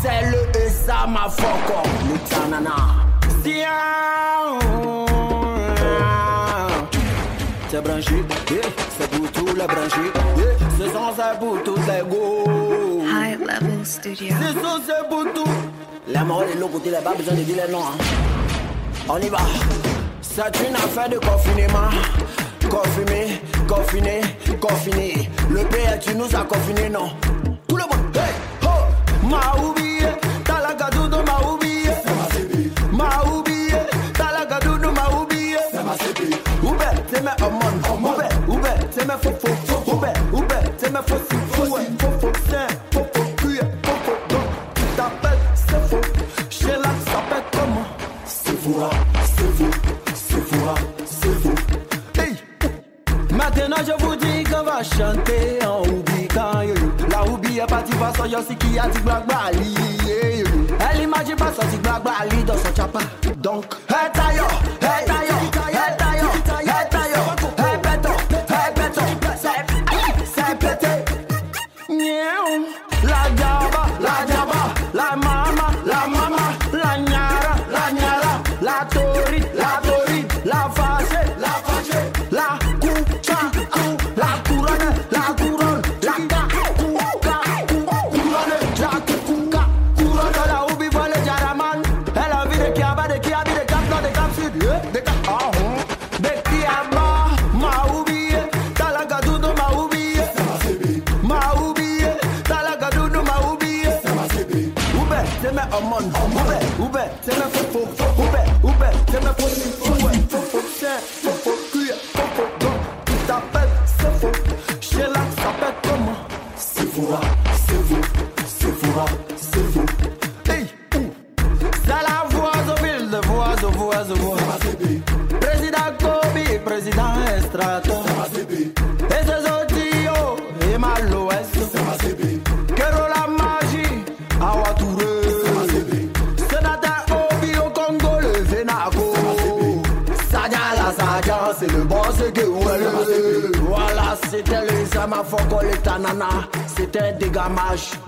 C'est le et ça ma foco. Lutanana. C'est branché, yeah. c'est pour tous les branchés. Yeah. Ce son c'est pour tous les go. High Level Studio. Ce son c'est pour tous. Les morts, les locaux, les pas besoin de dire les noms. hein. On y va. C'est une affaire de confinement. Confiné, confiné, confiné. Le pays, tu nous as confinés, non? Tout le monde, hey, Maintenant je vous dis qu'on va chanter en yo. La oubli est partie par son yossi qui a dit black bali. yeah, yo, yo. Elle imagine pas son dit black bali dans son chapa. Donc,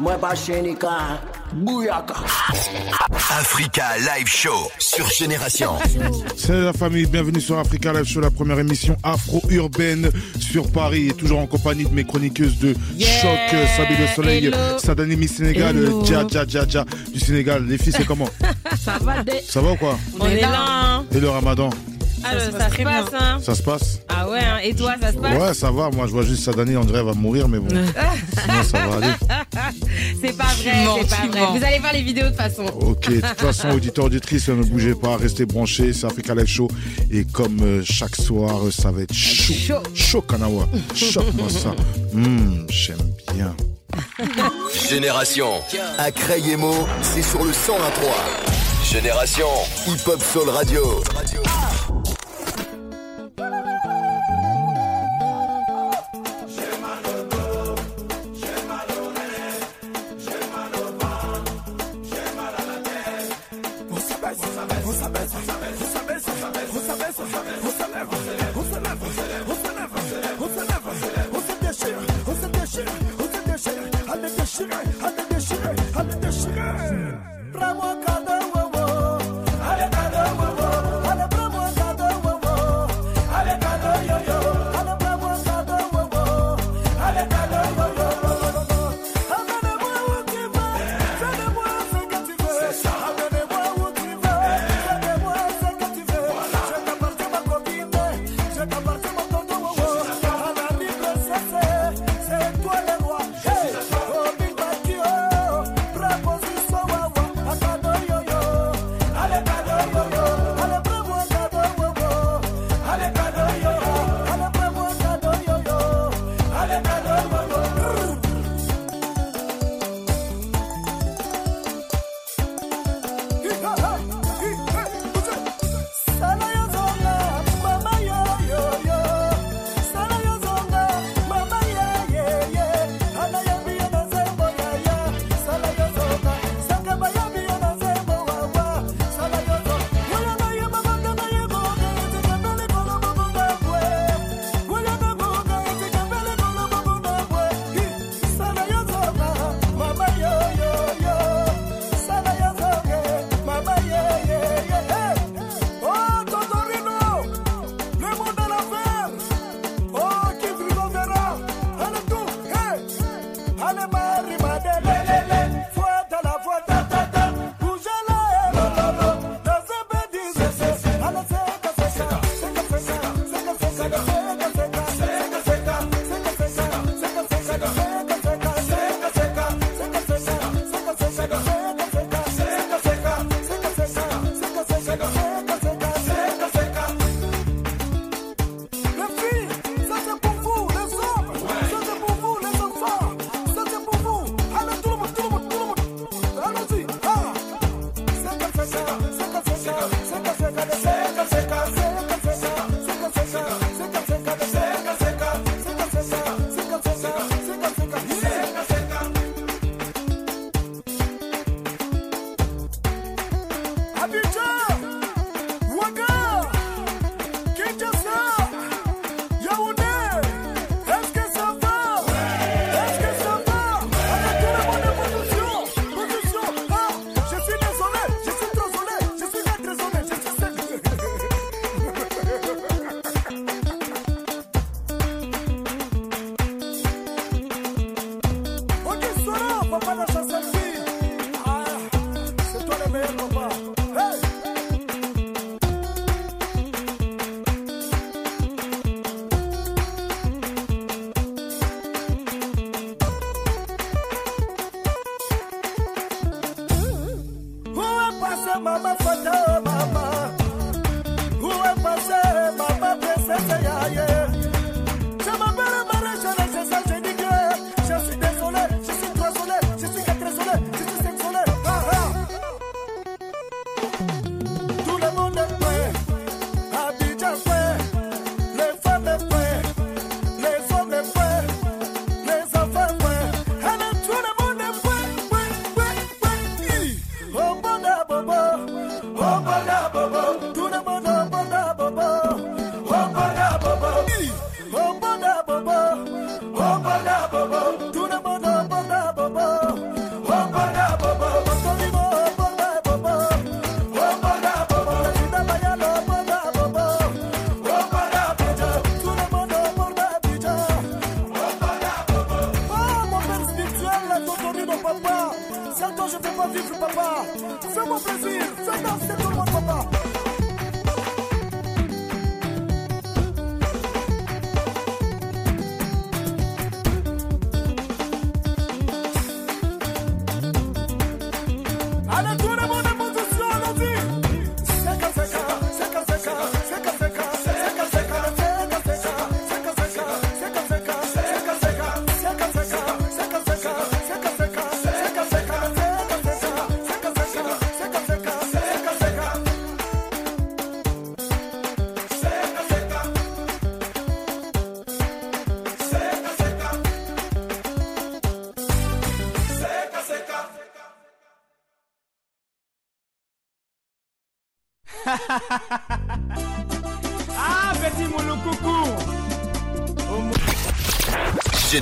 moi pas Chenika. Bouyaka. Africa Live Show sur Génération. Salut la famille, bienvenue sur Africa Live Show, la première émission afro-urbaine sur Paris. Et toujours en compagnie de mes chroniqueuses de choc, Sabi Le Soleil, Hello. Sadani Miss Sénégal. Dja Dja Dja Dja du Sénégal. Les filles, c'est comment? Ça va Ça va ou quoi? On est là. hein. Et le ramadan? Ah, ça, se passe, hein. Ça se passe Ah ouais, hein. et toi, ça se passe Ouais, ça va. Moi, je vois juste Sadani, on dirait va mourir, mais bon. Sinon, ça va aller. C'est pas vrai, c'est pas vrai. Vous allez voir les vidéos de toute façon. Ok, de toute façon, auditeurs, auditrices, ne bougez pas, restez branchés, c'est Africa Live Show. Et comme euh, chaque soir, ça va être chaud. Chaud. Chaud, Kanawa. Choque-moi ça. Hum, J'aime bien. Génération. À Crayemo, c'est sur le 101.3. Génération. Hip Hop Soul Radio. Allez,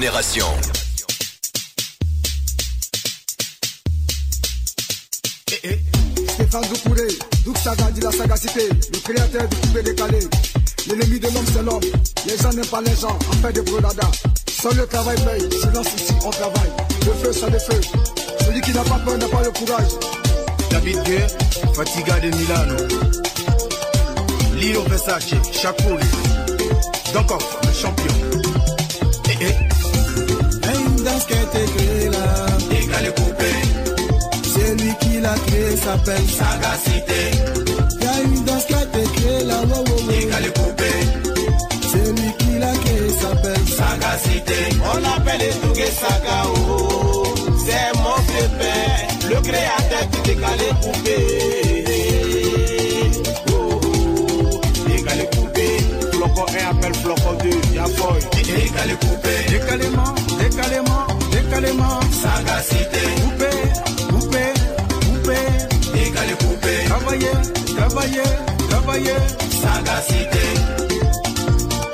Génération. Eh, eh. Stéphane Doucouré, Douk Saga dit la sagacité, le créateur du coupé décalé. L'ennemi de l'homme c'est l'homme, les gens n'aiment pas les gens, en fait des brodada. Sans le travail paye, silence ici on travaille. Le feu ça le feu, celui qui n'a pas peur n'a pas le courage. David Guerre, Fatiga de Milano. Lilo Versace, Chacoli, Dankoff, le champion. S'appelle Sagacité. Y'a une danse qui a été créée là. Wow, wow, coupé. C'est lui qui l'a créé, s'appelle Sagacité. On appelle Etouge Sagao. C'est mon pépé, le créateur qui décalé coupé. appelle Floco 2, Yafoy. Décalé coupé. Décalément, décalément, décalément. Sagacité. Travailler, travailler. Sagacité.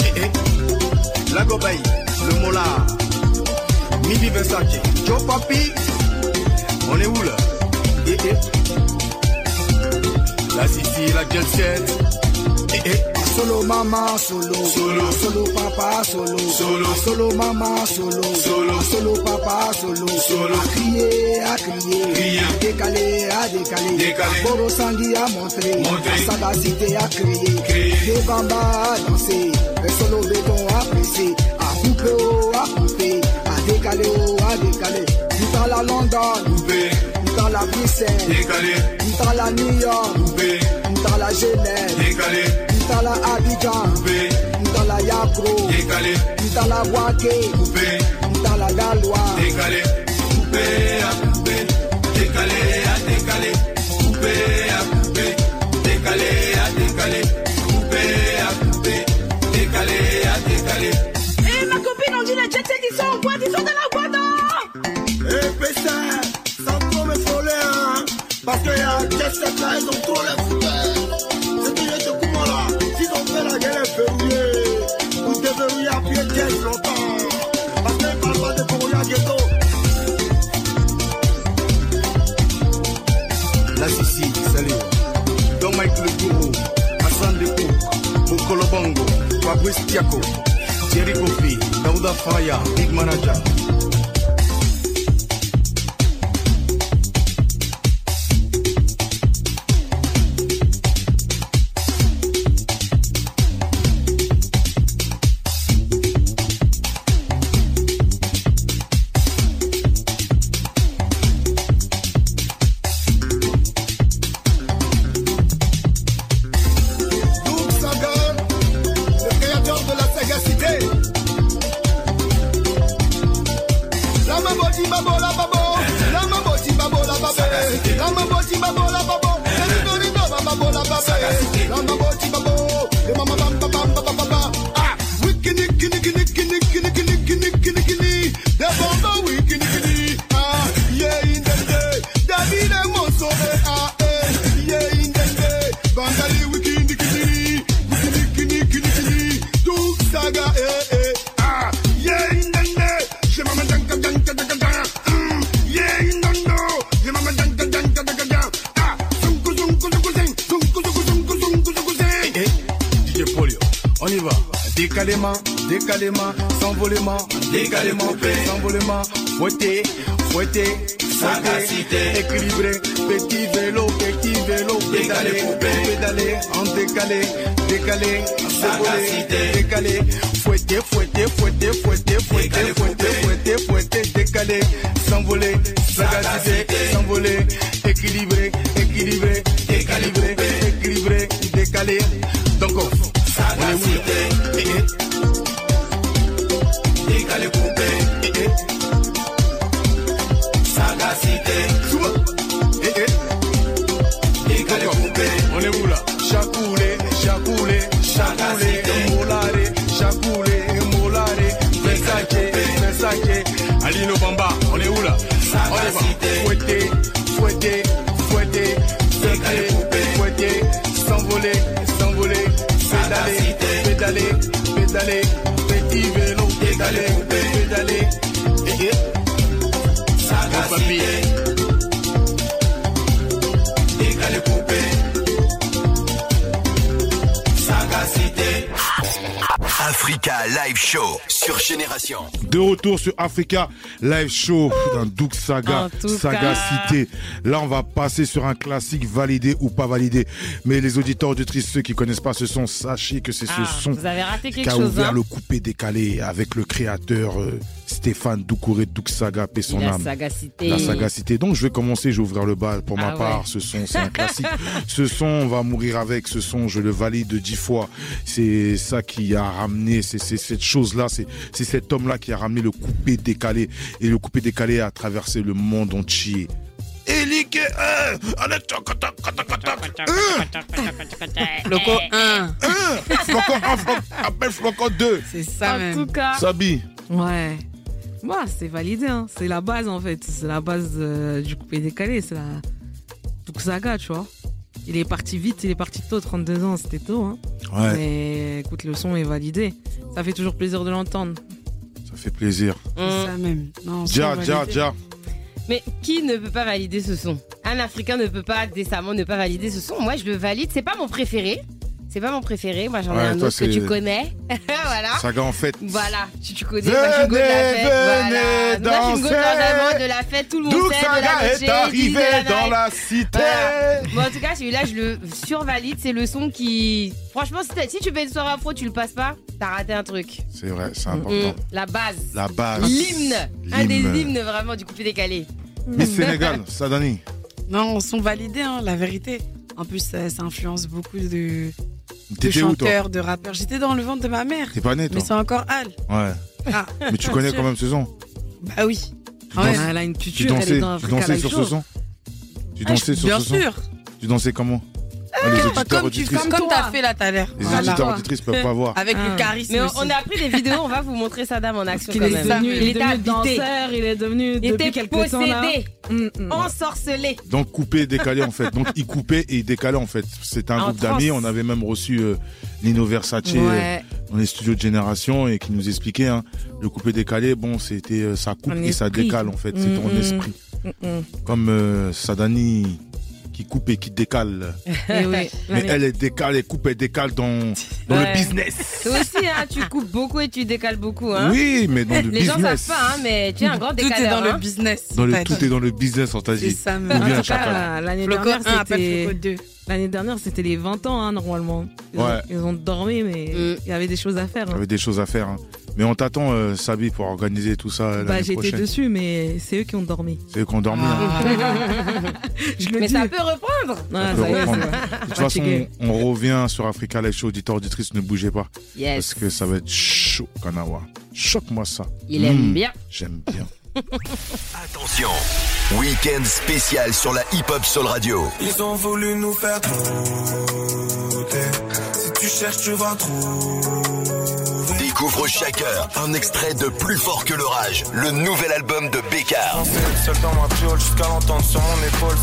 Eh eh. La Gobaï, le Mola. Midi Versace. Joe Papi. On est où là? Eh eh. La Sissi, la Jet Set. Eh eh. Solo mama solo, solo, solo papa solo, solo, solo mama solo, solo, solo papa solo, solo, à crier, à crier, crier, décaler, à décaler, décaler, Boro Sangui à montrer, montrer, la sagacité à crier, crier, des bambas à danser, le solo béton à presser, à couper, oh, à couper, à décaler, oh, à décaler, tout à la London, tout à la Bruxelles, décalé, tout à la New York, coupé, tout à la Genève, décalé, Ntala Abidjan, coupé, Ntala Yakro, décalé, Ntala Wake, coupé, Ntala Galois, décalé, coupé, à coupé, décalé, à décalé, coupé, à coupé, décalé, à décalé, coupé, à coupé, décalé, à décalé. Eh ma copine, on dit les jets qui sont en boîte, ils sont dans la boîte Eh Pessin, sans trop me frôler, hein, parce qu'il y a jet set là, ils ont trop les La Sissi, salut. Michael Gourou, Hassan Bongo, Fabrice Tiako, Kofi, Faya, Big Manager. Pédaler, petit vélo, pédaler, pédaler. Mon papier. Décalé coupé. Sagacité. Africa Live Show sur Génération. De retour sur Africa Live Show dans Douk Saga, Saga. Cité. Là, on va passer sur un classique validé ou pas validé. Mais les auditeurs, auditrices, ceux qui connaissent pas ce son, sachez que c'est Ah, ce son vous avez raté quelque qui a chose, ouvert hein. le coupé décalé avec le créateur euh, Stéphane Doucouré Douk Saga, paix son La âme. sagacité. La sagacité. Donc, je vais commencer, je vais ouvrir le bal. Pour ma Ah part, ouais. ce son, c'est un classique. ce son, on va mourir avec. Ce son, je le valide dix fois. C'est ça qui a ramené, c'est cette chose-là, c'est cet homme-là qui a ramené le coupé décalé. Et le coupé décalé a traversé le monde entier. Eliké, euh, allez, toc, toc, toc, toc, toc, euh, Loco 1. euh, Flocon un, Flocon- appelle Flocon 2. C'est ça En même. tout cas, Sabi, Ouais. Moi, c'est validé. hein. C'est la base, en fait. C'est la base euh, du coupé décalé. C'est la Douk Saga, tu vois. Il est parti vite, il est parti tôt, 32 ans, c'était tôt. Hein. ouais, Mais écoute, le son est validé. Ça fait toujours plaisir de l'entendre. Fait plaisir. C'est ça même. Non, mais qui ne peut pas valider ce son? Un Africain ne peut pas décemment ne pas valider ce son. Moi, je le valide. C'est pas mon préféré. C'est pas mon préféré. Moi, j'en ai Ouais, un toi, autre que c'est- tu connais. voilà. Saga en fait. Voilà, tu, tu connais, moi je suis go de la Venez, fête. Voilà. venez Moi je suis go de danser. l'enlèvement, de la fête, tout le monde sait, de la noche, est arrivé la dans night. la cité. Voilà. Bon, en tout cas, celui-là, je le survalide. C'est le son qui. Franchement, si, t'as- si tu fais une soirée afro, tu le passes pas, t'as raté un truc. C'est vrai, c'est Mm, important. La base. La base. L'hymne. Un des L'hymne. hymnes vraiment du coupé décalé. Miss Sénégal, Sadani. Non, sont validés, hein, la vérité. En plus, ça, ça influence beaucoup de, de T'étais où toi chanteurs, de rappeurs. J'étais dans le ventre de ma mère. T'es pas né toi Mais c'est encore Al. Ouais. Ah, Mais tu connais quand même ce son bah oui. Tu Ouais. danses- Elle a une Tu culture, elle dansais, est dans tu dansais sur ce son Tu Ah, dansais je- sur bien ce son sûr. Tu dansais comment Ah, Les auditeurs, Comme tu comme, comme t'as fait là tout à l'heure. les Voilà. auditeurs, auditrices peuvent pas voir. Avec Ah. le charisme. Mais on, aussi. on a pris des vidéos, on va vous montrer Saddam en action quand est même. devenu, il est était devenu habité. danseur, il est devenu Il depuis était quelques temps là. possédé, Mm, mm. ensorcelé. Donc coupé, décalé en fait. Donc il coupait et il décalait en fait. C'était un En groupe d'amis. On avait même reçu euh, Nino Versace euh, dans les studios de Génération et qui nous expliquait hein, le coupé décalé. Bon, c'était euh, ça coupe et ça décale en fait. C'est ton Mm, mm. esprit. Mm, mm. Comme euh, Sadani qui coupe et qui décale. Eh oui. Mais elle, elle décale, elle coupe, elle décale dans, dans Ouais. le business. Toi aussi, hein, tu coupes beaucoup et tu décales beaucoup. Hein. Oui, mais dans le Les gens business. savent pas, hein, mais tu es un grand Tout est décaleur. dans hein. le business. Dans le, en tout est dans le business, on t'a C'est dit. ça En cas, l'année dernière, 1 appelle c'était Floco 2. l'année dernière, c'était les 20 ans hein, normalement. Ils, Ouais. ont, ils ont dormi, mais Mm. il y avait des choses à faire. Il y hein. avait des choses à faire. Mais on t'attend, euh, Sabi, pour organiser tout ça Bah, j'étais dessus, mais c'est eux qui ont dormi. C'est eux qui ont dormi. Ah. hein. Je le Mais dis. ça peut reprendre. Ah, On peut ça y est, reprendre. c'est- De toute façon, Fatigué. on revient sur Africa Live Show, auditeur, auditrice, ne bougez pas. Yes. Parce que ça va être chaud, Kanawa. Choque-moi ça. Il aime Mm, bien. J'aime bien. Attention, Week-end spécial sur la Hip Hop Soul Radio. Ils ont voulu nous faire douter. Si tu cherches, tu vas trouver. Découvre chaque heure un extrait de Plus fort que l'orage, le nouvel album de Bécard.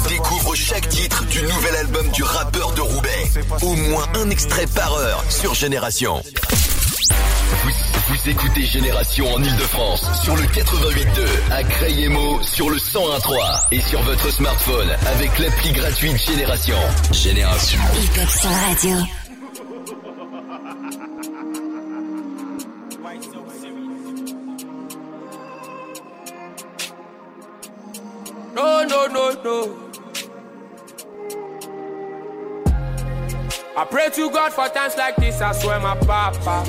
Découvre chaque titre du nouvel album du rappeur de Roubaix. Au moins un extrait par heure sur Génération. Vous, écoutez Génération en Ile-de-France sur le 88.2, à Crayemo sur le 101.3 et sur votre smartphone avec l'appli gratuite Génération. Génération. Radio. No, no, no. I pray to God for times like this, I swear my papa.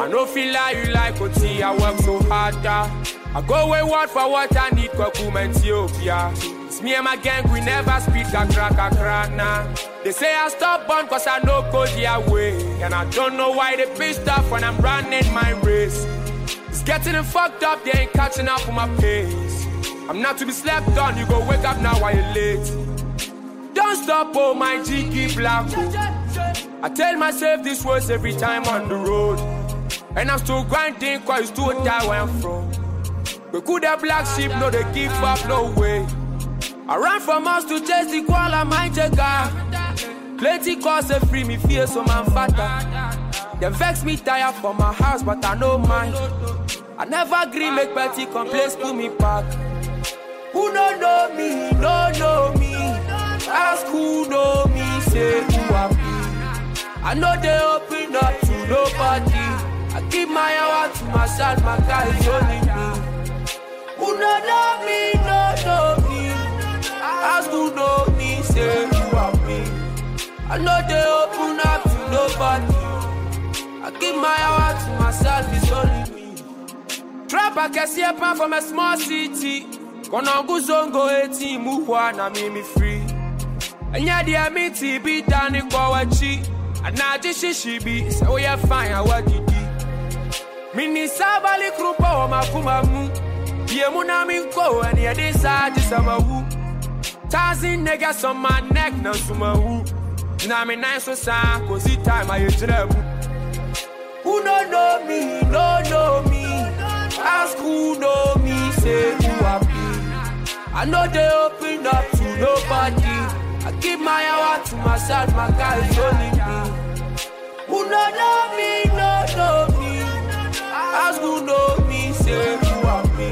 I no feel like you like OT, I work so hard. ah. I go wayward for what I need, Kwakum Ethiopia. It's me and my gang, we never speak a crack a crack nah. They say I stop on cause I know go their way. And I don't know why they pissed off when I'm running my race. It's getting fucked up, they ain't catching up with my pace. I'm not to be slept on, you go wake up now while you're late. Don't stop, oh my G, keep oh. I tell myself this words every time on the road. And I'm still grinding, cause it's too die where I'm from. We could have black sheep, no, they give up, no way. I ran from house to chase the koala, your guy. Plenty cause they free me, fear so man fatter. They vex me tired for my house, but I know mine. I never agree, make petty complaints, pull me back. Who no know me, no know me. Ask who know me, say who I be. I know they open up to nobody. I keep my hour to myself, my guys only me. Who no know me, no know me. Ask who know me, say who I be. I know they open up to nobody. I keep my hour to myself, it's only me. Trap I can see a pan from a small city wanoguzongo eti muhwa na mimi free. Ɛnyɛ mi ti bi da ne kɔ w'akyi anagye hyehye bi sɛ woyɛ fan a woadidi mini saa bale koro bɔ wɔ m'akoma mu. Bie mu na menkɔ ɛneɛ de saa gye sɛ mawu. Thousand niggas on my neck na nso mawu na me nan so saa kosi time ayɛ gyina mu Who don't know me, don't know me, ask who know me, say who I am. I know they open up to nobody. I keep my hour to myself, my guys only me. Who no know me, no know me. Ask who know me, say who I be.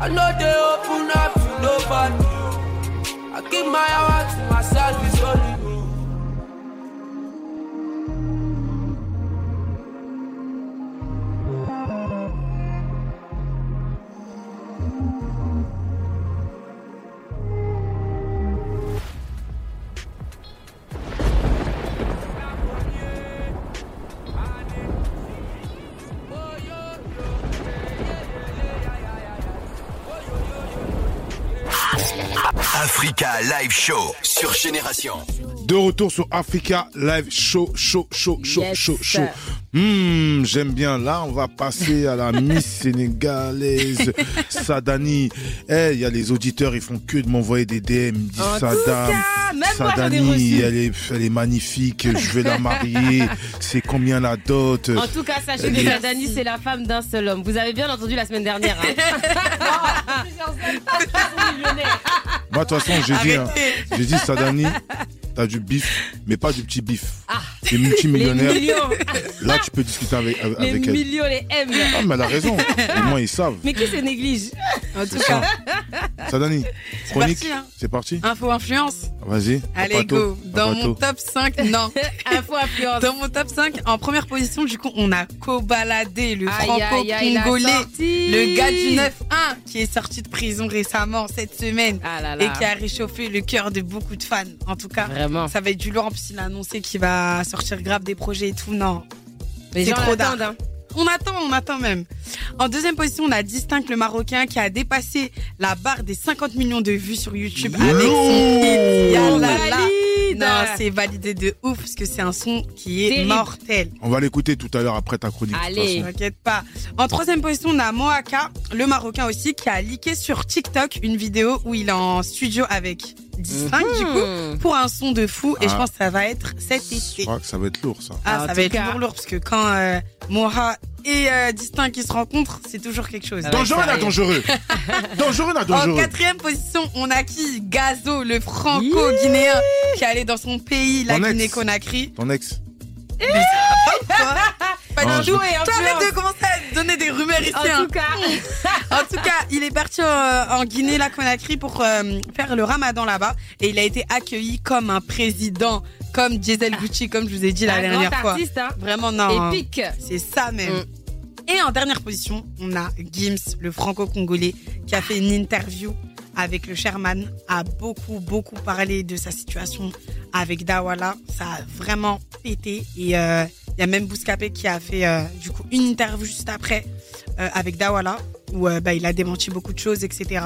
I know they open up to nobody. I keep my hour to myself, it's only Live Show sur Génération. De retour sur Africa Live Show, show, show, show, Yes. show, show. Hmm, j'aime bien. Là, on va passer à la Miss sénégalaise, Sadani. Eh, il y a les auditeurs, ils font que de m'envoyer des DM. Ils disent En tout Sadam, cas, même moi, Sadani, reçu. elle est, elle est magnifique. Je vais la marier. C'est combien la dot? En tout cas, sachez Elle que est- la Dani, c'est la femme d'un seul homme. Vous avez bien entendu la semaine dernière. hein. Moi, de toute façon, j'ai dit, hein, j'ai dit, Sadani, t'as du bif, mais pas du petit bif. Ah, T'es multimillionnaire. les millions. Là, tu peux discuter avec, avec Les elle. millions, les M. Ah, mais elle a raison. Au moins, ils savent. Mais qui se néglige En C'est ça. Sadani, C'est chronique, parti, hein. c'est parti Info influence. Vas-y. Allez, go. Dans Papato. mon top 5, non. Info influence. Dans mon top 5, en première position, du coup, on a Kobalade, le franco-congolais, le gars du 9-1, qui est sorti de prison récemment, cette semaine, Ah là là. et qui a réchauffé le cœur de beaucoup de fans. En tout cas, Vraiment. Ça va être du lourd. En plus, il a annoncé qu'il va sortir grave des projets et tout. Non, Les c'est gens trop tard. l'attendent, hein. On attend, on attend même. En deuxième position, on a Distinct le Marocain qui a dépassé la barre des 50 millions de vues sur YouTube avec son hit Yalala. Valide. Non, c'est validé de ouf parce que c'est un son qui est Terrible. mortel. On va l'écouter tout à l'heure après ta chronique. Allez. T'inquiète pas. En troisième position, on a Moaka, le Marocain aussi, qui a leaké sur TikTok une vidéo où il est en studio avec Distinct, du coup, pour un son de fou. Et je Ah. pense que ça va être cet Je été. crois que ça va être lourd, ça. Ah, En ça va être cas. lourd, lourd, parce que quand euh, Moha et euh, Distinct qui se rencontrent, c'est toujours quelque chose. Dangereux, ça là, dangereux. dangereux, là, En dangereux. quatrième position, on a qui? Gazo, le franco-guinéen, qui est allé dans son pays, la Ton ex. Pas du je- tout. de commencer à donner des rumeurs ici. En hein. tout cas, En tout cas, il est parti euh, en Guinée, la Conakry, pour euh, faire le ramadan là-bas. Et il a été accueilli comme un président, comme Diesel Gucci, comme je vous ai dit la un dernière grand fois. artiste, hein. Vraiment, non. Épique. C'est ça même. Mm. Et en dernière position, on a Gims, le franco-congolais, qui a fait une interview avec le Sherman, a beaucoup, beaucoup parlé de sa situation avec Dawala. Ça a vraiment pété. Et euh, il y a même Bouscapé qui a fait euh, du coup une interview juste après euh, avec Dawala, où euh, bah, il a démenti beaucoup de choses, etc.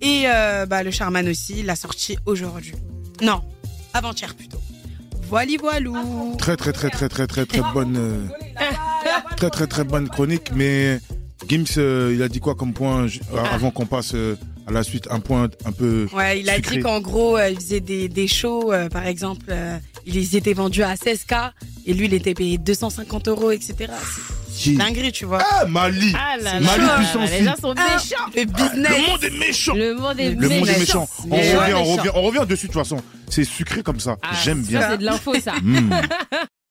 Et euh, bah, le Sherman aussi, il l'a sorti aujourd'hui. Non, avant-hier plutôt. Voilà, voilou. Très, très, très, très, très, très, très bonne. euh, très, très, très bonne chronique. Mais Gims, euh, il a dit quoi comme point ju- avant qu'on passe euh, à la suite Un point un peu. Ouais, il a sucré. dit qu'en gros, euh, il faisait des, des shows, euh, par exemple, euh, ils étaient vendus à 16K et lui, il était payé 250 euros, etc. C'est dinguerie, tu vois. Ah, Mali Ah là Mali là, puissance les gens sont Ah, méchants. Le business. Le monde est méchant Le monde est Le monde est méchant. On revient, on revient, on revient dessus de toute façon. C'est sucré comme ça. Ah, J'aime ça, bien. c'est de l'info, ça. Mm.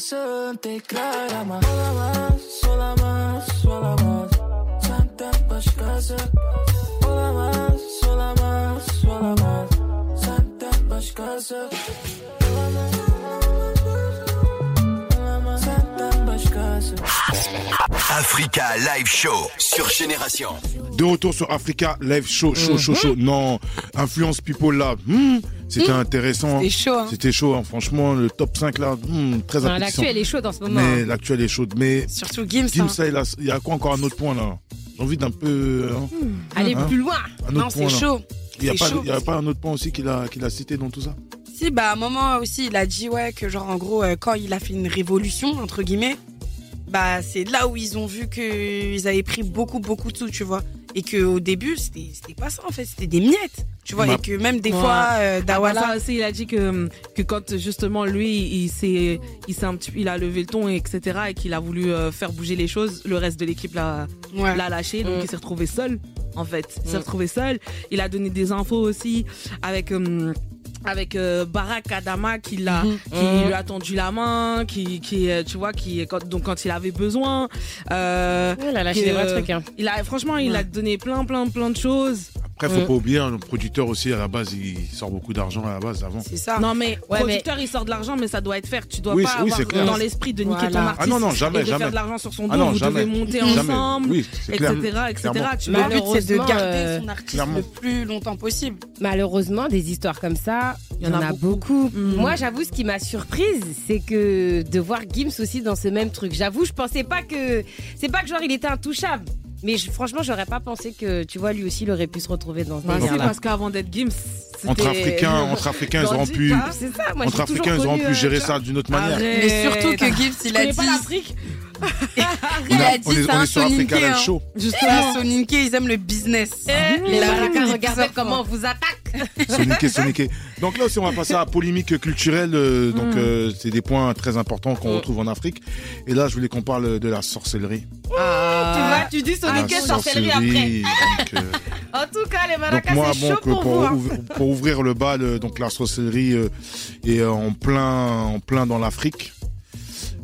Santa más, sola Santa Africa Live Show sur Génération. De retour sur Africa Live Show, chaud, chaud, chaud. Non, Influence People là, hmm, c'était Mhm. intéressant. C'était chaud, hein. C'était chaud, hein. franchement, le top 5 là, hmm, très Non, appétissant. l'actu, elle est chaude en ce moment, Mais hein. l'actu, elle est chaude. Mais Surtout Gims. Gims, il, a- il y a quoi encore un autre point là? J'ai envie d'un peu. hein, Aller hein, plus loin. un autre Non, c'est chaud. Il n'y a, pas- chaud. y a pas un autre point aussi qu'il a, qu'il a cité dans tout ça? Si, bah, à un moment aussi, il a dit, ouais, que genre, en gros, euh, quand il a fait une révolution, entre guillemets, bah, c'est là où ils ont vu qu'ils avaient pris beaucoup, beaucoup de sous, tu vois. Et qu'au début, c'était c'était pas ça, en fait, c'était des miettes, tu vois. Bah, Et que même des ouais. fois, euh, Après Dawala. ça aussi, il a dit que, que quand justement lui, il s'est, il s'est un petit, il a levé le ton, etc., et qu'il a voulu euh, faire bouger les choses, le reste de l'équipe l'a, Ouais. l'a lâché, donc Mm. il s'est retrouvé seul, en fait. Il s'est Mm. retrouvé seul. Il a donné des infos aussi avec. euh, avec euh, Barack Adama qui l'a Mhm. qui Mhm. lui a tendu la main qui qui euh, tu vois qui quand donc quand il avait besoin euh, Il a lâché que, des vrais euh, trucs, hein. il a franchement il a donné plein plein plein de choses Après, faut Mm. pas oublier, hein, le producteur aussi, à la base, il sort beaucoup d'argent à la base avant. C'est ça. Non mais Ouais, producteur il sort de l'argent mais ça doit être faire. Tu dois Oui, pas oui, avoir dans l'esprit de niquer ton Voilà. artiste Ah non, non, jamais, et de jamais. faire de l'argent sur son dos. Ah non, vous jamais. devez monter Jamais. ensemble, Oui, c'est etc. clair. etc. Tu Le but, c'est de Malheureusement, garder euh, son artiste clairement. le plus longtemps possible. Malheureusement, des histoires comme ça, il y en, a beaucoup. Mm. Moi, j'avoue, ce qui m'a surprise, c'est que de voir Gims aussi dans ce même truc. J'avoue, je pensais pas que. C'est pas que genre il était intouchable. Mais je- franchement, j'aurais pas pensé que, tu vois, lui aussi, il aurait pu se retrouver dans ce Bah, si, délire-là. parce qu'avant d'être Gims, Entre Africains, entre Africains, ils auront pu. C'est ça, moi, entre Africains, ils auront pu euh, gérer ça d'une autre manière. Mais surtout que Gibbs, il a dit. l'Afrique On Il a- on dit est- on est sur Africa soninké. Live Hein. Show. Justement, soninké, ils aiment le business. Les a Marocains, mis regardez comment on vous attaque. Soniqué, soniqué. Donc là aussi, on va passer à la polémique culturelle. euh, donc, Mm. euh, c'est des points très importants qu'on retrouve en Afrique. Et là, je voulais qu'on parle de la sorcellerie. Tu vois, tu dis La soniqué, sorcellerie après. donc, euh, En tout cas, les maracas, c'est chaud pour pour, vous. hein. ouvrir, pour ouvrir le bal, donc la sorcellerie est en plein, en plein dans l'Afrique.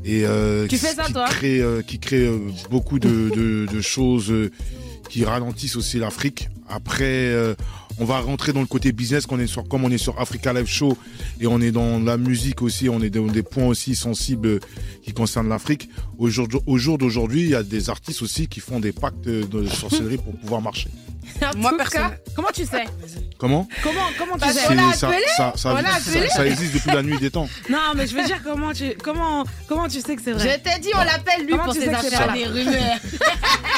Et euh, ça, qui toi crée, euh, qui crée euh, beaucoup de, de, de choses euh, qui ralentissent aussi l'Afrique. Après, euh, on va rentrer dans le côté business, qu'on est sur, comme on est sur Africa Live Show et on est dans la musique aussi, on est dans des points aussi sensibles qui concernent l'Afrique. Au jour, au jour d'aujourd'hui, il y a des artistes aussi qui font des pactes de sorcellerie pour pouvoir marcher. En Moi, tout personne. cas, comment tu sais? Comment? Comment comment tu sais? ça, appelé ça, ça, On l'a ça- appelé ça existe depuis la nuit des temps. Non mais je veux dire comment tu comment comment tu sais que c'est Je vrai. t'ai dit, on l'appelle lui Comment pour tu ses sais que c'est affaires, des rumeurs.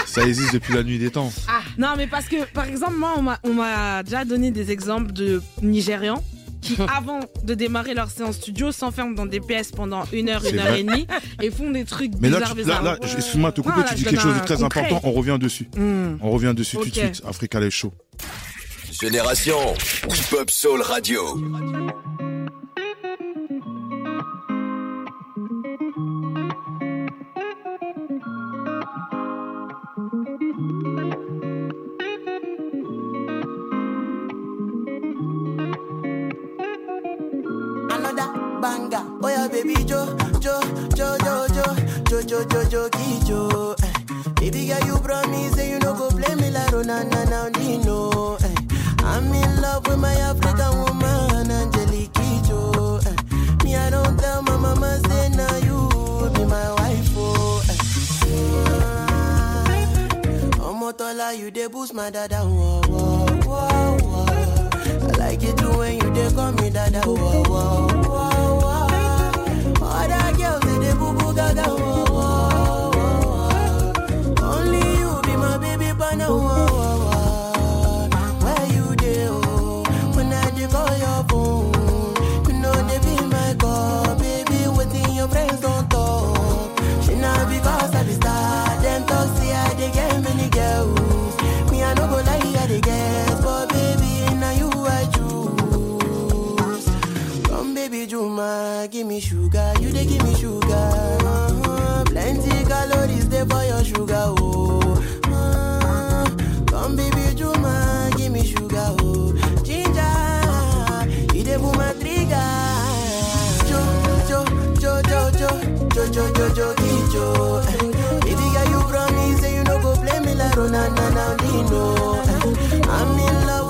Ça existe depuis la nuit des temps. Non, mais parce que, par exemple, moi, on m'a déjà donné des exemples de Nigérians qui, avant de démarrer leur séance studio, s'enferment dans des pièces pendant une heure, une heure vrai. et demie et font des trucs Mais là, bizarres, tu, là, là, je- excuse-moi te couper, Non, tu dis quelque chose de très concret. important, on revient dessus. Hmm. On revient dessus tout de suite, Africa Live Show. Génération Hip Hop Soul Radio. Jo, Jo, Jo, Jo, Jo. Eh. Baby girl, you promise say you no go play me like Ronana now Dino. Eh. I'm in love with my African woman, Angelique Kijo. Eh. Me, I don't tell my mama say now you be my wife. Oh, eh. Omotola, you dey boost my dada. Whoa, whoa, whoa, whoa. I like it too when you dey call me dada. Whoa, whoa, whoa. Me sugar, you dey give me sugar. Uh-huh. Plenty calories there for your sugar, oh. Uh, come baby Juma, give me sugar, oh. Ginger, you dey pull my trigger. Jo, jo, jo, jo, jo, jo, jo, jo, jo, jo. Eh, Baby girl, you promise you no go play me like. Eh, I'm in love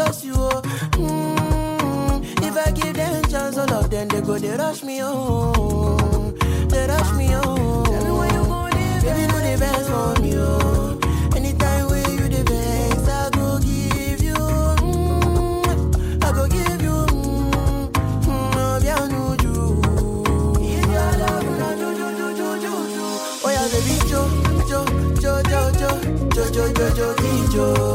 jealous you, oh. Mm, if I give them chance, all of them they go they rush me, oh. They rush me, oh. Tell me where you go, baby, do the best me, oh. Anytime where you the best, I go give you, mm, I go give you, mm, mm, oh, nous do. If your love do do do do do. Oh yeah, baby, jo jo jo jo jo jo jo jo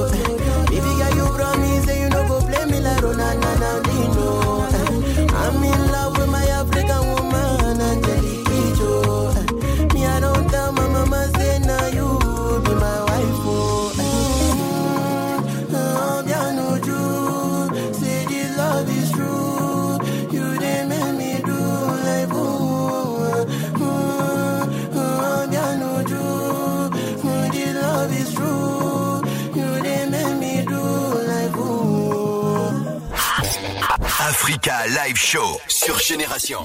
Live Show sur Génération.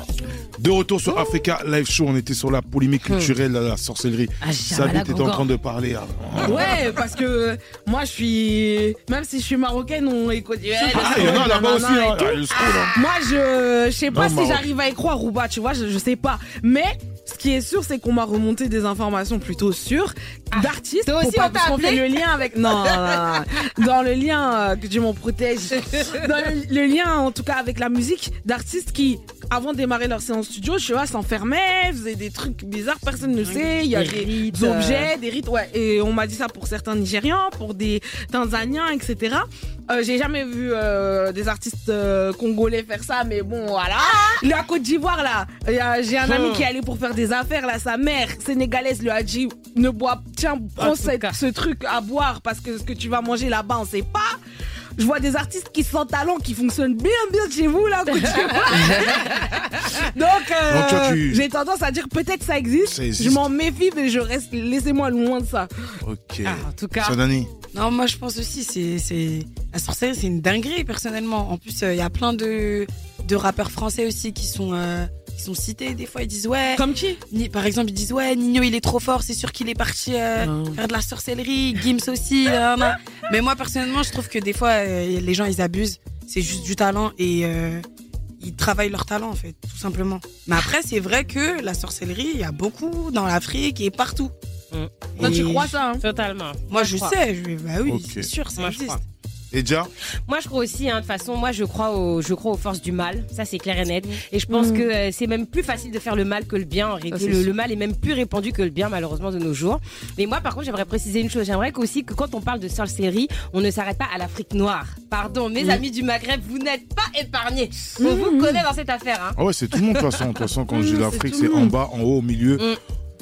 De retour sur Africa Live Show, on était sur la polémique culturelle, la sorcellerie. Ah, Salut, Jamala t'étais en train de parler. hein. Ouais, parce que moi je suis. Même si je suis marocaine, on écoute. Ah, il y en a là-bas aussi, hein. Ah, hein. Moi je, je sais pas si j'arrive à y croire ou pas, tu vois, je, je sais pas. Mais qui est sûr, c'est qu'on m'a remonté des informations plutôt sûres d'artistes. toi aussi, pas- on fait le lien avec. Non, non, non. dans le lien euh, que Dieu m'en protège. Dans le, le lien, en tout cas, avec la musique d'artistes qui, avant de démarrer leur séance studio, je sais pas, s'enfermaient, faisaient des trucs bizarres, personne ne sait. Il y a Des des, rites, objets, des rites, ouais. Et on m'a dit ça pour certains Nigérians, pour des Tanzaniens, etc. Euh, J'ai jamais vu euh, des artistes euh, congolais faire ça, mais bon, voilà. La Côte d'Ivoire, là, j'ai un ami Hmm. qui est allé pour faire des affaires, là, sa mère sénégalaise lui a dit, ne bois, tiens, prends En tout cette- ce truc à boire parce que ce que tu vas manger là-bas, on sait pas. Je vois des artistes qui sont talent, qui fonctionnent bien, bien chez vous, là. Donc, euh, Donc, toi, tu- j'ai tendance à dire peut-être ça existe. Ça existe. Je m'en méfie, mais je reste, laissez-moi loin de ça. Ok. Ah, en tout cas. Non, moi je pense aussi, c'est, c'est la sorcellerie, c'est une dinguerie personnellement. En plus, euh, il y a plein de, de rappeurs français aussi qui sont, euh, qui sont cités. Des fois, ils disent ouais. Comme qui? Ni- Par exemple, ils disent ouais, Nino il est trop fort, c'est sûr qu'il est parti euh, faire de la sorcellerie. Gims aussi. Mais moi personnellement, je trouve que des fois, euh, les gens ils abusent. C'est juste du talent et euh, ils travaillent leur talent en fait, tout simplement. Mais après, c'est vrai que la sorcellerie, il y a beaucoup dans l'Afrique et partout. Toi, tu crois ça hein? Totalement. Moi, je sais. Je, bah oui, c'est sûr, ça Moi, existe. Et déjà Moi, je crois aussi, hein, de toute façon, moi, je crois, au, je crois aux forces du mal. Ça, c'est clair et net. Et je pense Mm. que euh, c'est même plus facile de faire le mal que le bien. En réalité, le, mal est même plus répandu que le bien, malheureusement, de nos jours. Mais moi, par contre, j'aimerais préciser une chose. J'aimerais aussi que quand on parle de sorcellerie, on ne s'arrête pas à l'Afrique noire. Pardon, mes Mm. amis du Maghreb, vous n'êtes pas épargnés. On vous connaît dans cette affaire. Hein. Ah ouais, c'est tout le monde de toute façon. De toute façon, quand je dis Mm, l'Afrique, c'est en bas, en haut, au milieu.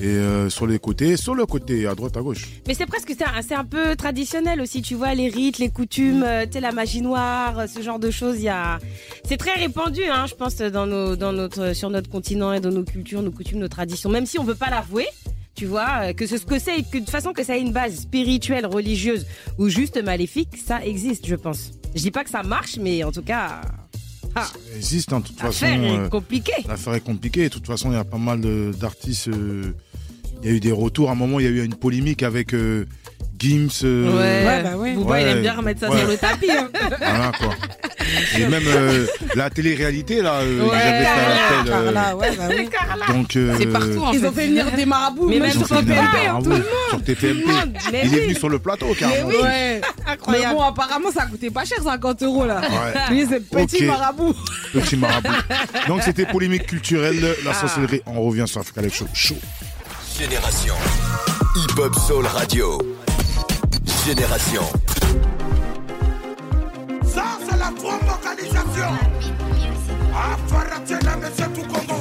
Et euh, sur les côtés, sur le côté, à droite, à gauche. Mais c'est presque c'est un, peu traditionnel aussi, tu vois, les rites, les coutumes, euh, tu sais, la magie noire, euh, ce genre de choses. Il a, c'est très répandu, hein, je pense, dans nos, dans notre, sur notre continent et dans nos cultures, nos coutumes, nos traditions. Même si on veut pas l'avouer, tu vois, euh, que ce que c'est, que de toute façon que ça ait une base spirituelle, religieuse ou juste maléfique, ça existe, je pense. Je dis pas que ça marche, mais en tout cas, ah, Ça existe, hein, de toute façon. l'affaire est compliquée. L'affaire est compliquée. De toute façon, il y a pas mal d'artistes. euh, Il y a eu des retours. À un moment, il y a eu une polémique avec euh, Gims. euh, Ouais, bah ouais. Booba, il Ouais, aime bien remettre ça ouais. sur le tapis. hein. Voilà, quoi. Et même euh, la télé-réalité, là, euh, Ouais, ils avaient fait appel, Carla, ouais, bah oui. Donc, C'est partout en Ils fait. ont fait venir des marabouts, Mais même sur TPMP. des hein, marabouts tout le monde. sur TPMP. Mais Il est oui. venu sur le plateau, carrément. Ouais. Mais bon, apparemment, ça coûtait pas cher, 50 euros là. Ouais. Lui, c'est petit marabout. Petit marabout. Donc, c'était polémique culturelle, la Ah. sorcellerie. On revient sur Africa Live Show. Chaud. Génération. Hip Hop Soul Radio. Génération. Ça, c'est la grande localisation. Ah, monsieur tout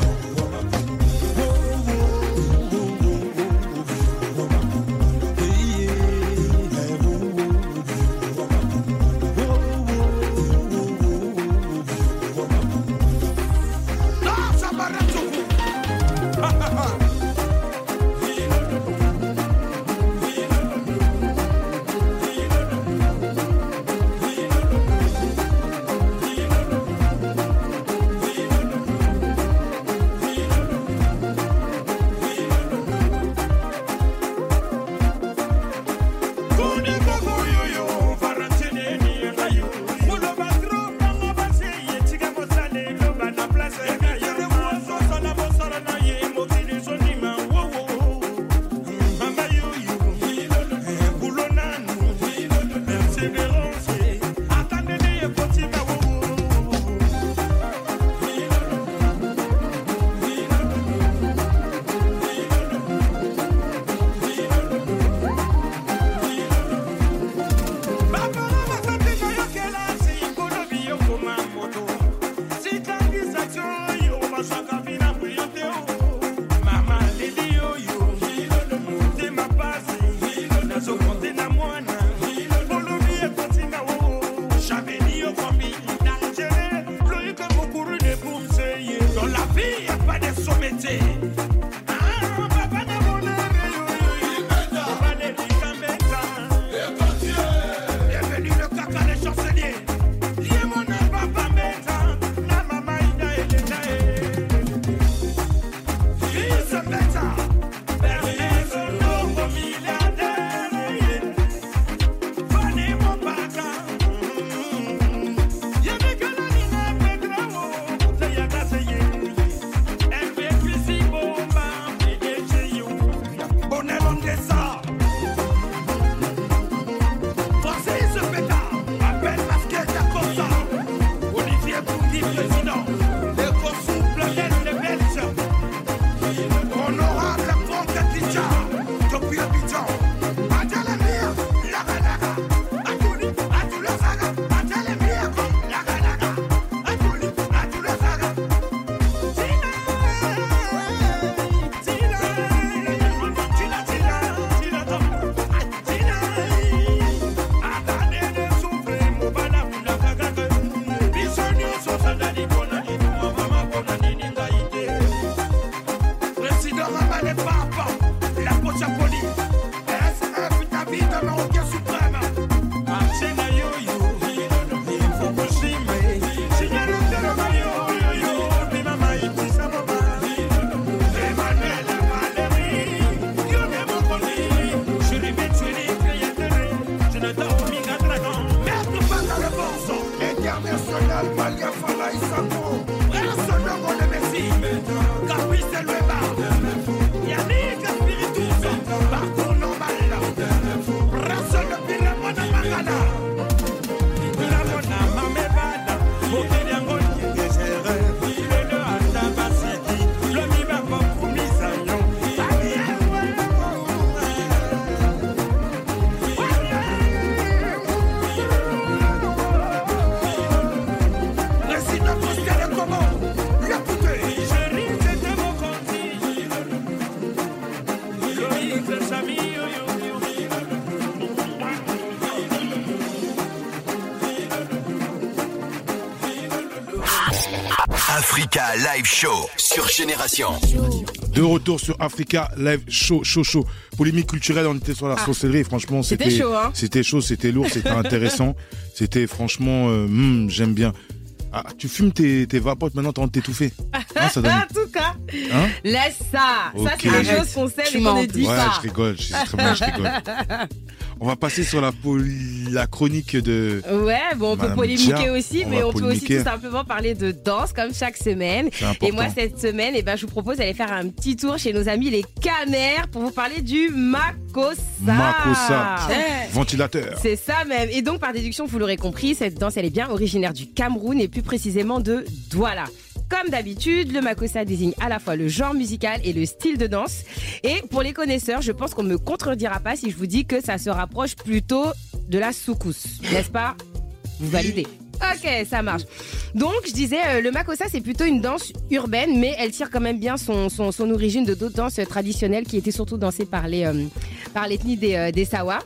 Live Show sur Génération. De retour sur Africa Live Show, chaud, chaud. Polémique culturelle, on était sur la Ah. sorcellerie. Franchement, C'était chaud, hein C'était chaud, c'était lourd, c'était intéressant. C'était franchement, euh, hmm, j'aime bien. Ah, tu fumes tes, tes vapotes maintenant, de t'étouffer. Hein, ça donne. En tout cas, Hein laisse ça. Ça, c'est des Arrête. choses qu'on sait mais qu'on ne dit Ouais, pas. je rigole, je, très bien, je rigole. On va passer sur la, poli- la chronique de. Ouais, bon, on peut polémiquer aussi, on mais on peut aussi tout simplement parler de danse comme chaque semaine. Et moi, cette semaine, eh ben, je vous propose d'aller faire un petit tour chez nos amis les Caners pour vous parler du Makossa. Makossa. Ventilateur. C'est ça même. Et donc, par déduction, vous l'aurez compris, cette danse, elle est bien originaire du Cameroun et plus précisément de Douala. Comme d'habitude, le makossa désigne à la fois le genre musical et le style de danse. Et pour les connaisseurs, je pense qu'on ne me contredira pas si je vous dis que ça se rapproche plutôt de la soukous. N'est-ce pas Vous validez Ok, ça marche. Donc, je disais, euh, le makossa, c'est plutôt une danse urbaine, mais elle tire quand même bien son, son, son origine de d'autres danses traditionnelles qui étaient surtout dansées par les, euh, par l'ethnie des, euh, des Sawa.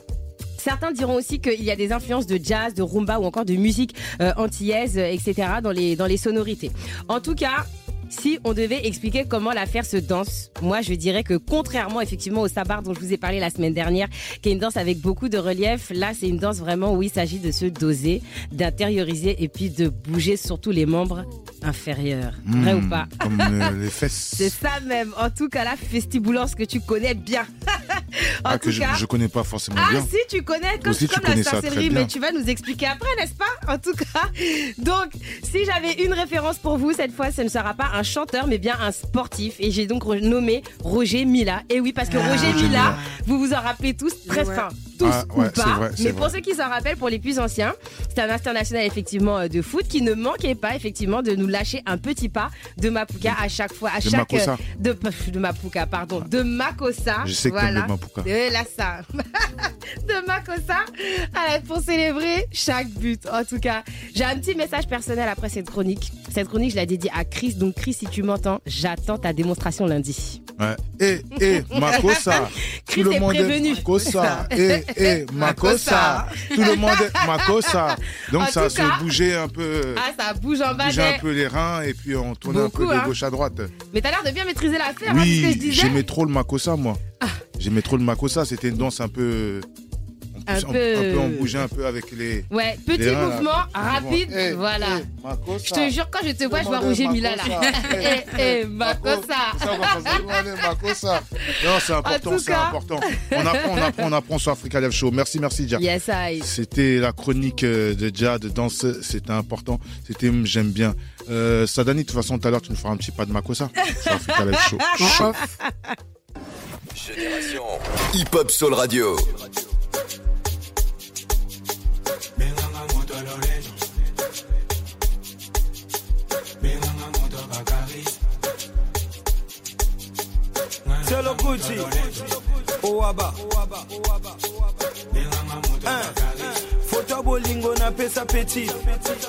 Certains diront aussi qu'il y a des influences de jazz, de rumba ou encore de musique euh, antillaise, euh, etc. dans les, dans les sonorités. En tout cas, si on devait expliquer comment la faire se danse, moi je dirais que contrairement effectivement au sabar dont je vous ai parlé la semaine dernière, qui est une danse avec beaucoup de relief, là c'est une danse vraiment où il s'agit de se doser, d'intérioriser et puis de bouger surtout les membres inférieurs. Vrai Hmm, ou pas? Comme euh, les fesses. C'est ça même. En tout cas, la festiboulance que tu connais bien. en Ah, tout que je, cas. je connais pas forcément Ah bien. si tu connais comme, Aussi, tu comme connais la sorcellerie, mais tu vas nous expliquer après, n'est-ce pas? En tout cas, donc si j'avais une référence pour vous cette fois, ce ne sera pas un chanteur, mais bien un sportif. Et j'ai donc nommé Roger Mila. Et oui, parce que Ah, Roger Roger Mila, Mila. vous vous en rappelez tous très Ouais. fin. Tous Ah, ouais, pas. vrai, mais pour vrai. ceux qui s'en rappellent, pour les plus anciens, c'est un international effectivement euh, de foot qui ne manquait pas effectivement de nous lâcher un petit pas de Mapuka à chaque fois, à De chaque euh, de de Mapuka, pardon, de Makossa. Je sais que voilà. le Mapuka. De la ça. de Makossa euh, pour célébrer chaque but. En tout cas, j'ai un petit message personnel après cette chronique. Cette chronique, je la dédie à Chris. Donc, Chris, si tu m'entends, j'attends ta démonstration lundi. Ouais. Eh, eh, Makossa. Chris Tout le est prévenu. est Makossa. Eh, eh, Makossa. Tout le monde est Makossa. Donc ça se cas- bougeait un peu. Ah, ça bouge en bas. bougeait un peu les reins et puis on tournait un peu de hein. gauche à droite. Mais t'as l'air de bien maîtriser l'affaire, hein, c'est ce que je Oui, disais. j'aimais trop le Makossa, moi. J'aimais trop le Makossa. C'était une danse un peu. Un on, peu- un peu on bougeait un peu avec les. Ouais, petit les reins, là. mouvement, rapide, Eh, voilà. eh. Je te jure, quand je te vois, je vois Roger Mila là. Eh, eh, Makossa. Non, c'est important, c'est cas- important. On apprend, on apprend, on apprend sur Africa Live Show. Merci, merci, Dia. Yes, I. C'était la chronique euh, de de danse, c'était important. C'était hum, j'aime bien. Euh, Sadani, de toute façon, tout à l'heure, tu nous feras un petit pas de Makossa sur Africa Live Show. Génération Hip Hop Soul Radio. Le Gucci. Owaba. Foto bolingo na pesa petit.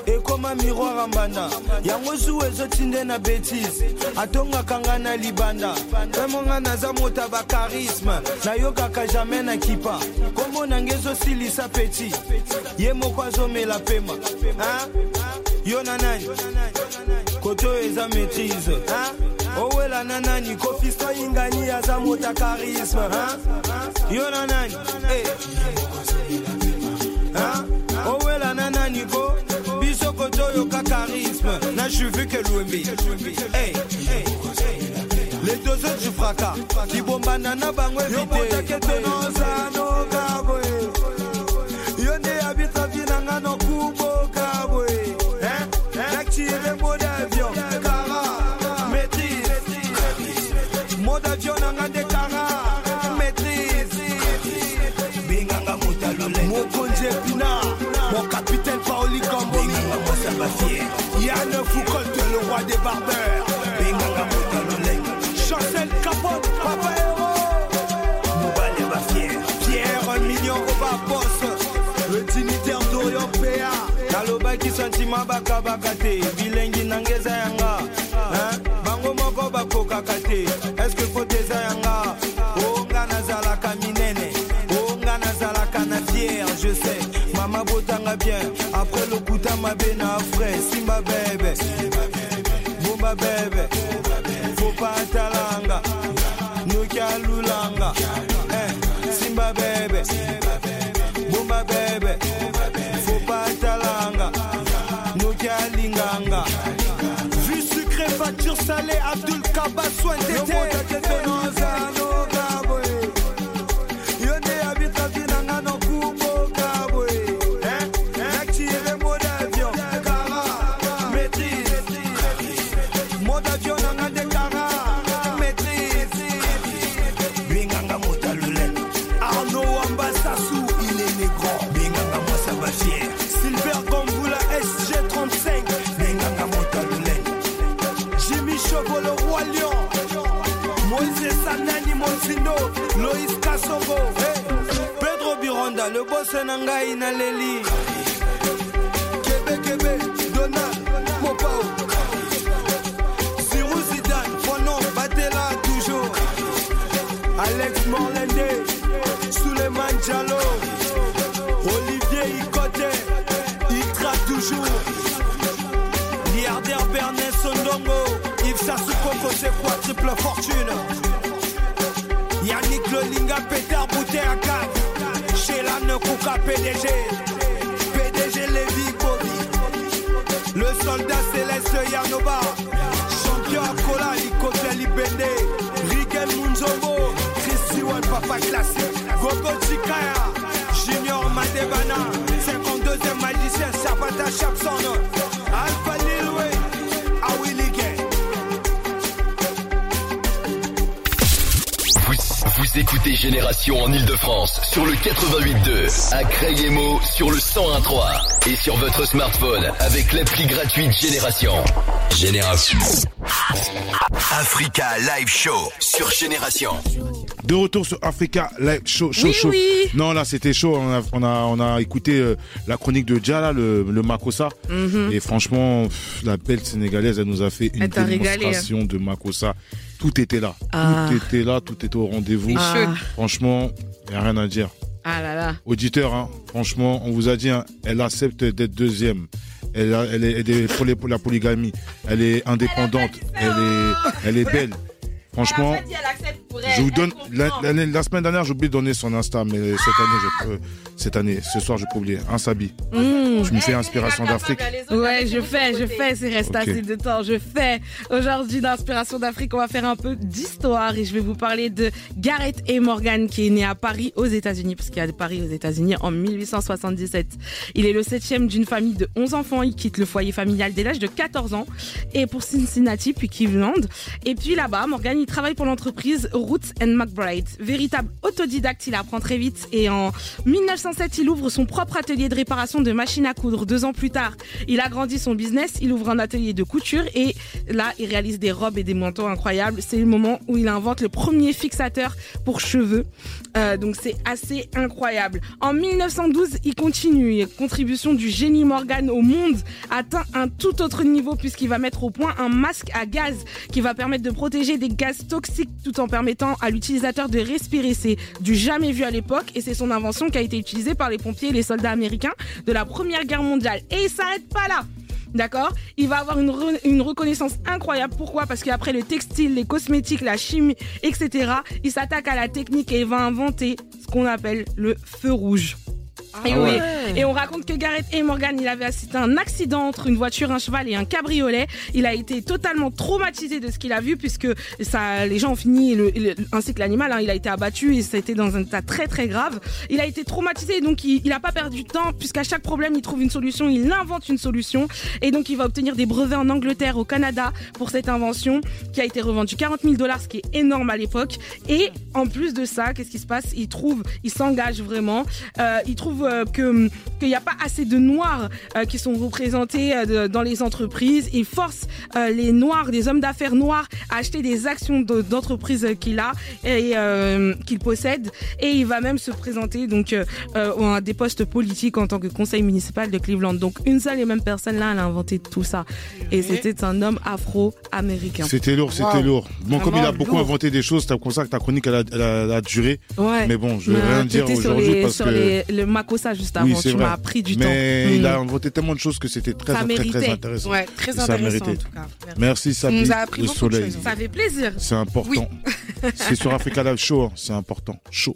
Ekoma miroir ya mbanda. Yango zu ezotinde na betise atongaka nga na libanda. Emonga naza moto ya bakarisme nayokaka jamai na kipa. Kombo nange ezosilisa petit. Ye moko azomela pema. Yo na nani kote oyo eza maîtrise? Owela na nani? Kofisto ingani aza moto ya karisme yo na nani? Eh. Owela na nani ko biso na juvu ke lwembi hey. les deux autres du fracas. Libombana na bango evitekenozanokaboe nalobaki santima bakabaka te. Bilengi nanga eza yanga Hein? bango je sais. Mama botanga bien. Après lokuta mabe na frais. Simba bebe. Bomba bebe. Nukia lulanga aguante le boss nangai na leli Kebe Kebe Donald Mopao. Fonon Batela toujours. Alex Morlende Suleiman Diallo. Olivier Ikote Itra toujours. Liarder Bernet Sondongo Yves Sassou c'est quoi triple fortune PDG PDG Lévi Bobby Le soldat céleste Yanoba. Champion Akola Likote Libende. Rigel Munzobo Christy One Papa Classique Gogo Chikaya Junior Madebana. 52e magicien Sabata Chapson Vous, écoutez Génération en Ile-de-France sur le 88.2, à Crayemo sur le 101.3 et sur votre smartphone avec l'appli gratuite Génération. Génération. Africa Live Show sur Génération. De retour sur Africa Live Show, show, Oui, show. oui. Non, là, c'était chaud. On a, on a, on a écouté euh, la chronique de Djala, le, le Makossa. Mhm. Et franchement, pff, la belle sénégalaise, elle nous a fait une Elle t'a régalé, hein. démonstration de Makossa. Tout était là. Ah. Tout était là, tout était au rendez-vous. Ah. Franchement, il n'y a rien à dire. Ah là là. Auditeur, hein, franchement, on vous a dit, hein, elle accepte d'être deuxième. Elle, a- elle est, elle est pour, les- pour la polygamie. Elle est indépendante. Elle est, elle est belle. Franchement, je vous donne. La, semaine dernière, j'ai oublié de donner son Insta, mais cette année, je peux. Cette année, ce soir, je peux oublier. Un Sabi. Mmh. Je me fais inspiration d'Afrique. Ouais, je fais, je fais, c'est resté Ok. assez de temps, je fais. Aujourd'hui, d'inspiration d'Afrique, on va faire un peu d'histoire et je vais vous parler de Gareth A. Morgan qui est né à Paris aux États-Unis, parce qu'il y a de Paris aux États-Unis en 1877. Il est le septième d'une famille de 11 enfants. Il quitte le foyer familial dès l'âge de 14 ans et pour Cincinnati puis Cleveland. Et puis là-bas, Morgan, il travaille pour l'entreprise Roots and McBride. Véritable autodidacte, il apprend très vite et en 1907, il ouvre son propre atelier de réparation de machines à coudre. Deux ans plus tard, il agrandit son business, il ouvre un atelier de couture et là, il réalise des robes et des manteaux incroyables. C'est le moment où il invente le premier fixateur pour cheveux. Euh, donc c'est assez incroyable. En 1912, il continue. Contribution du génie Morgan au monde atteint un tout autre niveau puisqu'il va mettre au point un masque à gaz qui va permettre de protéger des gaz toxiques tout en permettant à l'utilisateur de respirer. C'est du jamais vu à l'époque et c'est son invention qui a été utilisée par les pompiers et les soldats américains de la Première Guerre mondiale. Et il s'arrête pas là. D'accord? Il va avoir une, une reconnaissance incroyable. Pourquoi? Parce qu'après le textile, les cosmétiques, la chimie, etc., il s'attaque à la technique et il va inventer ce qu'on appelle le feu rouge. Et, Ah oui. ouais. et on raconte que Gareth et Morgan, il avait assisté à un accident entre une voiture, un cheval et un cabriolet. Il a été totalement traumatisé de ce qu'il a vu puisque ça, les gens ont fini, le- le- ainsi que l'animal, hein, il a été abattu et ça a été dans un état très très grave. Il a été traumatisé donc il, il a pas perdu de temps puisqu'à chaque problème il trouve une solution, il invente une solution et donc il va obtenir des brevets en Angleterre, au Canada pour cette invention qui a été revendue 40 000 dollars, ce qui est énorme à l'époque. Et en plus de ça, qu'est-ce qui se passe? Il trouve, il s'engage vraiment. Euh, il trouve euh, que qu'il n'y a pas assez de noirs euh, qui sont représentés euh, dans les entreprises. Il force euh, les noirs, des hommes d'affaires noirs, à acheter des actions de- d'entreprises qu'il a et euh, qu'il possède. Et il va même se présenter donc euh, euh, à des postes politiques en tant que conseil municipal de Cleveland. Donc une seule et même personne là, elle a inventé tout ça. Et c'était un homme afro-américain. C'était lourd, c'était Wow. lourd. Bon, comme il a beaucoup lourd. inventé des choses, c'est comme ça que ta chronique, elle a, elle a- elle a duré. Ouais. Mais bon, je vais Mais rien dire aujourd'hui parce sur que. les- le Makossa juste avant. Oui, tu m'as pris du Mais temps. il Mm. a inventé tellement de choses que c'était très, Ça très, très, intéressant. Ouais, très Et ça intéressant, méritait. en tout cas. Merci. Merci Sabi, nous a appris le beaucoup soleil. de choses. Ça fait plaisir. C'est important. Oui. c'est sur Africa Live Show, hein. c'est important. Chaud.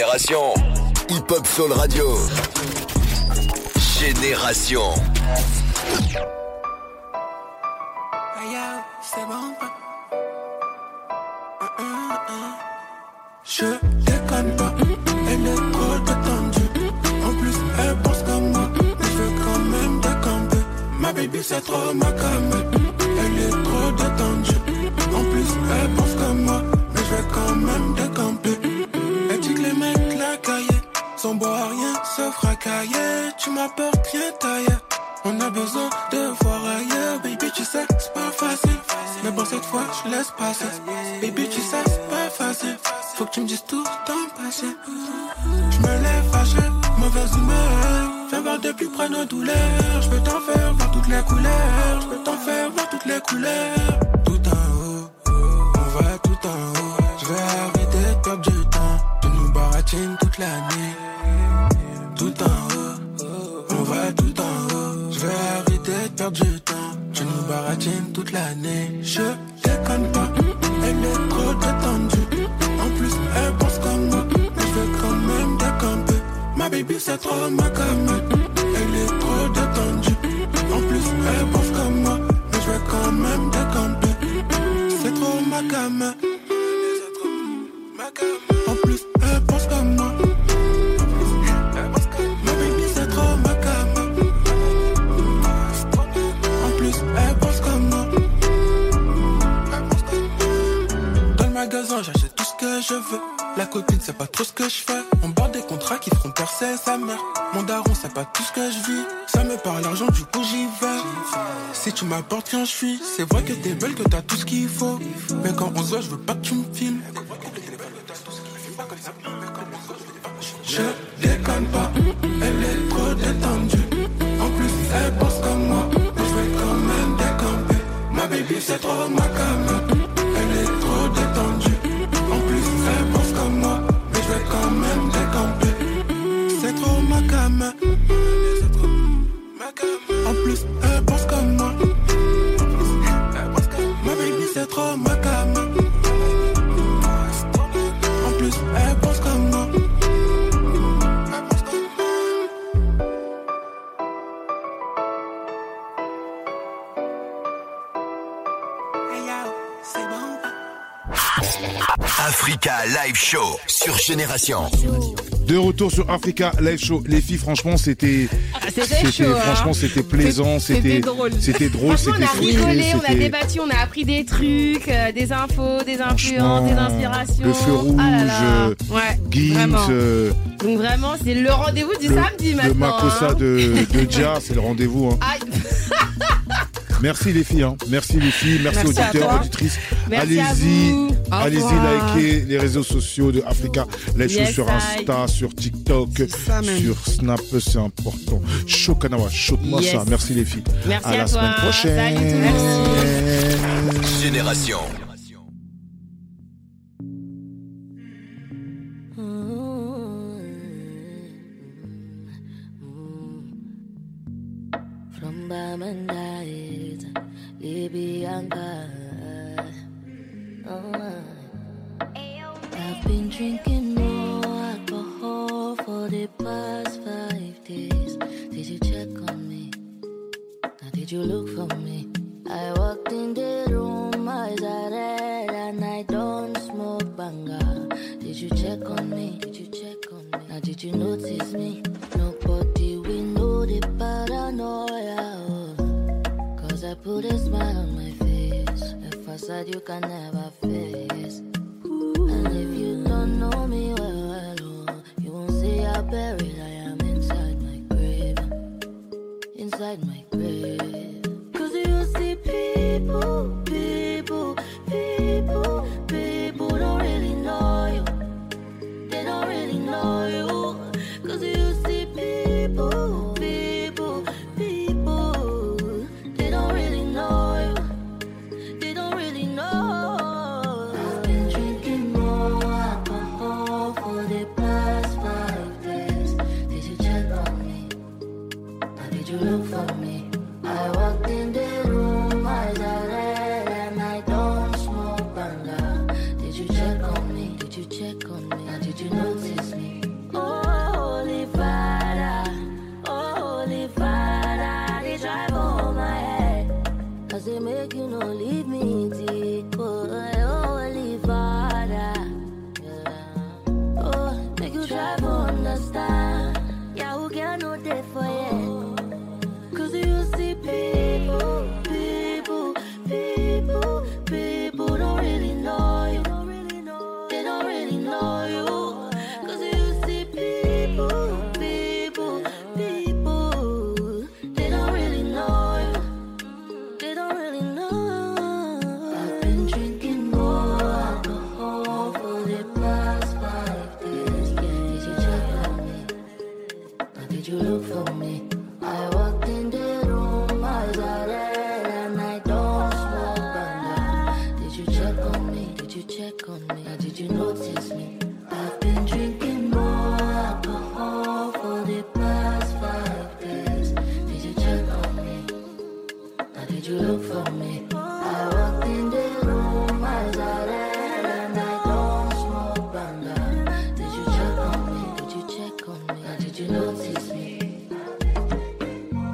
Génération Hip Hop Soul Radio. Génération. Faut que tu me dises tout ton passé. Je me lève fâché, mauvaise humeur. Fais voir de plus près nos douleurs. Je peux t'en faire voir toutes les couleurs. Je peux t'en faire voir toutes les couleurs. Tout en haut, on va tout en haut. Je vais arrêter de perdre du temps. Tu nous baratines toute l'année. Tout en haut, on va tout en haut. Je vais arrêter de perdre du temps. Tu nous baratines toute l'année. Je baby, c'est trop ma came. Elle est trop détendue. En plus, elle est pauvre comme moi. Mais je vais quand même décamper. C'est trop ma came. En plus, elle pense comme moi. Ma c'est trop ma. En plus, elle pense comme moi. Dans le magasin, j'achète tout ce que je veux. La copine, c'est pas trop ce que je fais. Des contrats qui feront percer sa mère. Mon daron sait pas tout ce que je vis. Ça me parle l'argent, du coup j'y vais. Si tu m'apportes quand je suis, c'est vrai que t'es belle, que t'as tout ce qu'il faut. Mais quand on se voit, je veux pas que tu me filmes. Je déconne pas, elle est trop détendue. En plus, elle pense comme moi, mais je vais quand même décamper. Ma baby, c'est trop ma cam. C'est trop ma cam. En plus, elle pense comme moi. Africa Live Show sur Génération. De retour sur Africa Live Show. Les filles, franchement, c'était. Ah, c'était chaud, hein. Franchement, c'était plaisant. C'était drôle. C'était drôle. On a rigolé, on a débattu, on a appris des trucs, euh, des infos, des influences, des inspirations. Le feu rouge, Ah là là. euh, Ouais, Gims, vraiment. euh, Donc vraiment, c'est le rendez-vous du le, samedi le maintenant. Makossa hein. de, de Dia, c'est le rendez-vous. hein. Merci les filles, hein. merci les filles, merci, Merci auditeurs, auditrices. Merci à allez-y, allez-y liker les réseaux sociaux de Africa Live Yes, sur I. Insta, sur TikTok, sur Snap, c'est important. Chokanawa, chaude-moi Yes. ça. Merci les filles. Merci à à la toi. semaine prochaine. Salut. Génération.